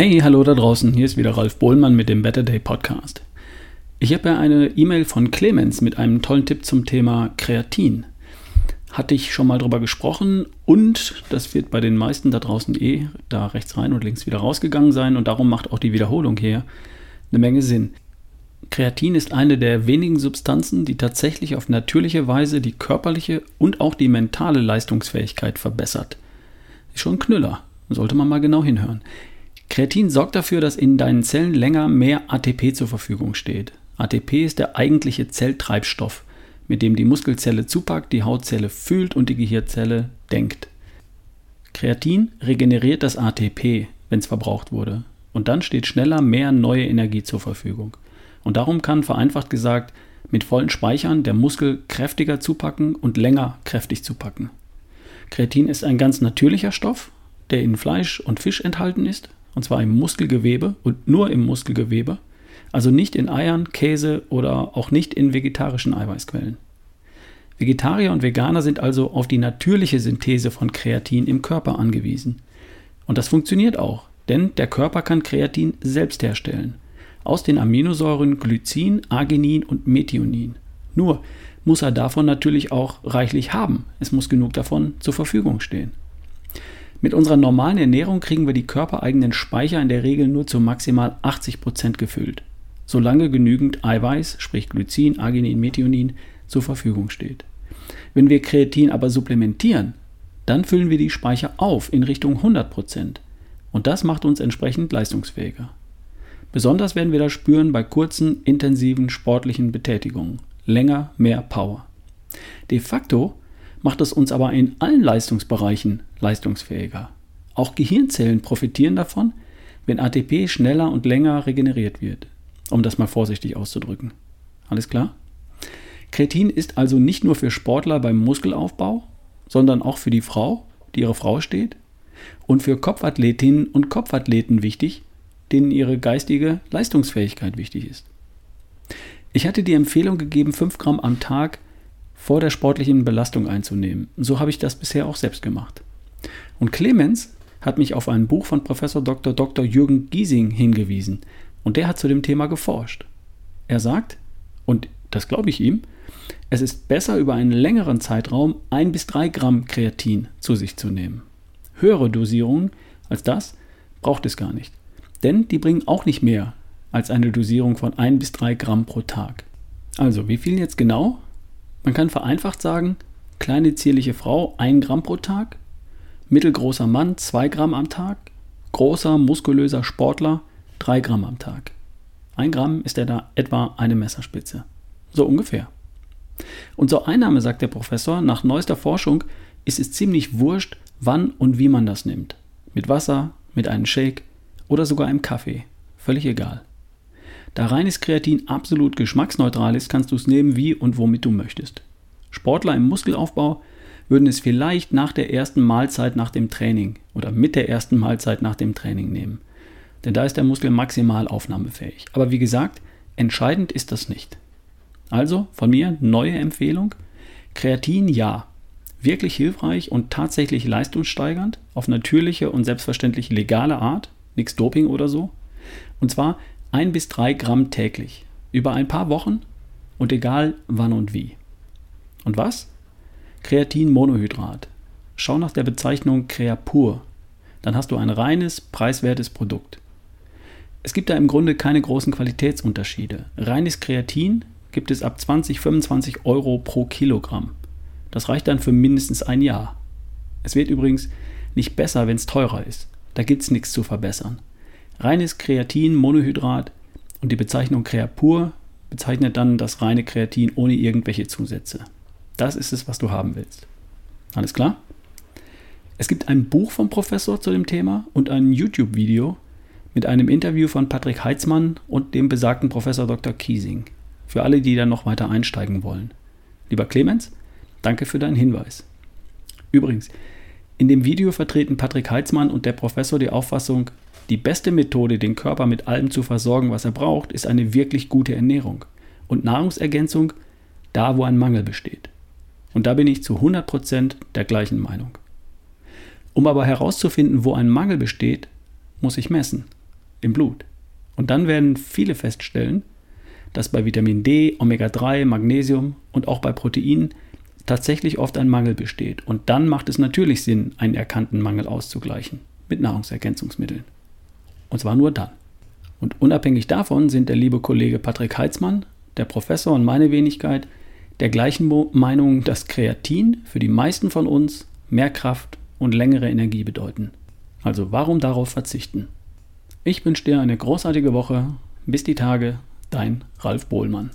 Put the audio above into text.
Hey, hallo da draußen, hier ist wieder Ralf Bohlmann mit dem Better Day Podcast. Ich habe ja eine E-Mail von Clemens mit einem tollen Tipp zum Thema Kreatin. Hatte ich schon mal drüber gesprochen und das wird bei den meisten da draußen eh da rechts rein und links wieder rausgegangen sein und darum macht auch die Wiederholung hier eine Menge Sinn. Kreatin ist eine der wenigen Substanzen, die tatsächlich auf natürliche Weise die körperliche und auch die mentale Leistungsfähigkeit verbessert. Ist schon ein Knüller, sollte man mal genau hinhören. Kreatin sorgt dafür, dass in deinen Zellen länger mehr ATP zur Verfügung steht. ATP ist der eigentliche Zelltreibstoff, mit dem die Muskelzelle zupackt, die Hautzelle fühlt und die Gehirnzelle denkt. Kreatin regeneriert das ATP, wenn es verbraucht wurde. Und dann steht schneller mehr neue Energie zur Verfügung. Und darum kann, vereinfacht gesagt, mit vollen Speichern der Muskel kräftiger zupacken und länger kräftig zupacken. Kreatin ist ein ganz natürlicher Stoff, der in Fleisch und Fisch enthalten ist und zwar im Muskelgewebe und nur im Muskelgewebe, also nicht in Eiern, Käse oder auch nicht in vegetarischen Eiweißquellen. Vegetarier und Veganer sind also auf die natürliche Synthese von Kreatin im Körper angewiesen. Und das funktioniert auch, denn der Körper kann Kreatin selbst herstellen. Aus den Aminosäuren Glycin, Arginin und Methionin. Nur muss er davon natürlich auch reichlich haben. Es muss genug davon zur Verfügung stehen. Mit unserer normalen Ernährung kriegen wir die körpereigenen Speicher in der Regel nur zu maximal 80 Prozent gefüllt, solange genügend Eiweiß, sprich Glycin, Arginin, Methionin, zur Verfügung steht. Wenn wir Kreatin aber supplementieren, dann füllen wir die Speicher auf in Richtung 100 Prozent und das macht uns entsprechend leistungsfähiger. Besonders werden wir das spüren bei kurzen, intensiven sportlichen Betätigungen. Länger, mehr Power. De facto macht es uns aber in allen Leistungsbereichen leistungsfähiger. Auch Gehirnzellen profitieren davon, wenn ATP schneller und länger regeneriert wird, um das mal vorsichtig auszudrücken. Alles klar? Kreatin ist also nicht nur für Sportler beim Muskelaufbau, sondern auch für die Frau, die ihre Frau steht, und für Kopfathletinnen und Kopfathleten wichtig, denen ihre geistige Leistungsfähigkeit wichtig ist. Ich hatte die Empfehlung gegeben, 5 Gramm am Tag vor der sportlichen Belastung einzunehmen. So habe ich das bisher auch selbst gemacht. Und Clemens hat mich auf ein Buch von Professor Dr. Dr. Jürgen Giesing hingewiesen und der hat zu dem Thema geforscht. Er sagt, und das glaube ich ihm, es ist besser über einen längeren Zeitraum ein bis drei Gramm Kreatin zu sich zu nehmen. Höhere Dosierungen als das braucht es gar nicht, denn die bringen auch nicht mehr als eine Dosierung von ein bis drei Gramm pro Tag. Also, wie viel jetzt genau? Man kann vereinfacht sagen, kleine zierliche Frau 1 Gramm pro Tag, mittelgroßer Mann 2 Gramm am Tag, großer muskulöser Sportler 3 Gramm am Tag. 1 Gramm ist er da etwa eine Messerspitze. So ungefähr. Und zur Einnahme, sagt der Professor, nach neuester Forschung ist es ziemlich wurscht, wann und wie man das nimmt. Mit Wasser, mit einem Shake oder sogar einem Kaffee. Völlig egal. Da reines Kreatin absolut geschmacksneutral ist, kannst du es nehmen, wie und womit du möchtest. Sportler im Muskelaufbau würden es vielleicht nach der ersten Mahlzeit nach dem Training oder mit der ersten Mahlzeit nach dem Training nehmen. Denn da ist der Muskel maximal aufnahmefähig. Aber wie gesagt, entscheidend ist das nicht. Also von mir neue Empfehlung. Kreatin ja. Wirklich hilfreich und tatsächlich leistungssteigernd auf natürliche und selbstverständlich legale Art. Nichts Doping oder so. Und zwar 1 bis 3 Gramm täglich. Über ein paar Wochen und egal wann und wie. Und was? Kreatinmonohydrat. Schau nach der Bezeichnung Creapur. Dann hast du ein reines, preiswertes Produkt. Es gibt da im Grunde keine großen Qualitätsunterschiede. Reines Kreatin gibt es ab 20, 25 Euro pro Kilogramm. Das reicht dann für mindestens ein Jahr. Es wird übrigens nicht besser, wenn es teurer ist. Da gibt es nichts zu verbessern. Reines Kreatin-Monohydrat und die Bezeichnung Creapur bezeichnet dann das reine Kreatin ohne irgendwelche Zusätze. Das ist es, was du haben willst. Alles klar? Es gibt ein Buch vom Professor zu dem Thema und ein YouTube-Video mit einem Interview von Patrick Heitzmann und dem besagten Professor Dr. Kiesing. Für alle, die da noch weiter einsteigen wollen. Lieber Clemens, danke für deinen Hinweis. Übrigens, in dem Video vertreten Patrick Heitzmann und der Professor die Auffassung, die beste Methode, den Körper mit allem zu versorgen, was er braucht, ist eine wirklich gute Ernährung und Nahrungsergänzung da, wo ein Mangel besteht. Und da bin ich zu 100% der gleichen Meinung. Um aber herauszufinden, wo ein Mangel besteht, muss ich messen. im Blut. Und dann werden viele feststellen, dass bei Vitamin D, Omega-3, Magnesium und auch bei Proteinen tatsächlich oft ein Mangel besteht. Und dann macht es natürlich Sinn, einen erkannten Mangel auszugleichen mit Nahrungsergänzungsmitteln. Und zwar nur dann. Und unabhängig davon sind der liebe Kollege Patrick Heitzmann, der Professor und meine Wenigkeit der gleichen Meinung, dass Kreatin für die meisten von uns mehr Kraft und längere Energie bedeuten. Also warum darauf verzichten? Ich wünsche dir eine großartige Woche. Bis die Tage, dein Ralf Bohlmann.